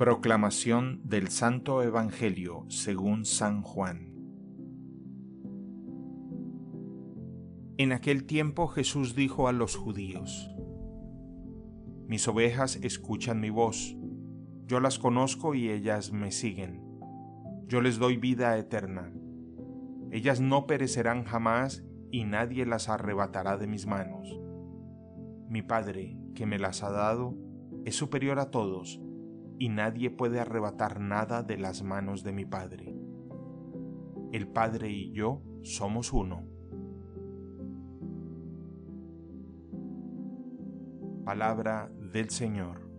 Proclamación del Santo Evangelio según San Juan. En aquel tiempo Jesús dijo a los judíos, Mis ovejas escuchan mi voz, yo las conozco y ellas me siguen. Yo les doy vida eterna. Ellas no perecerán jamás y nadie las arrebatará de mis manos. Mi Padre, que me las ha dado, es superior a todos y nadie puede arrebatar nada de las manos de mi Padre. El Padre y yo somos uno. Palabra del Señor.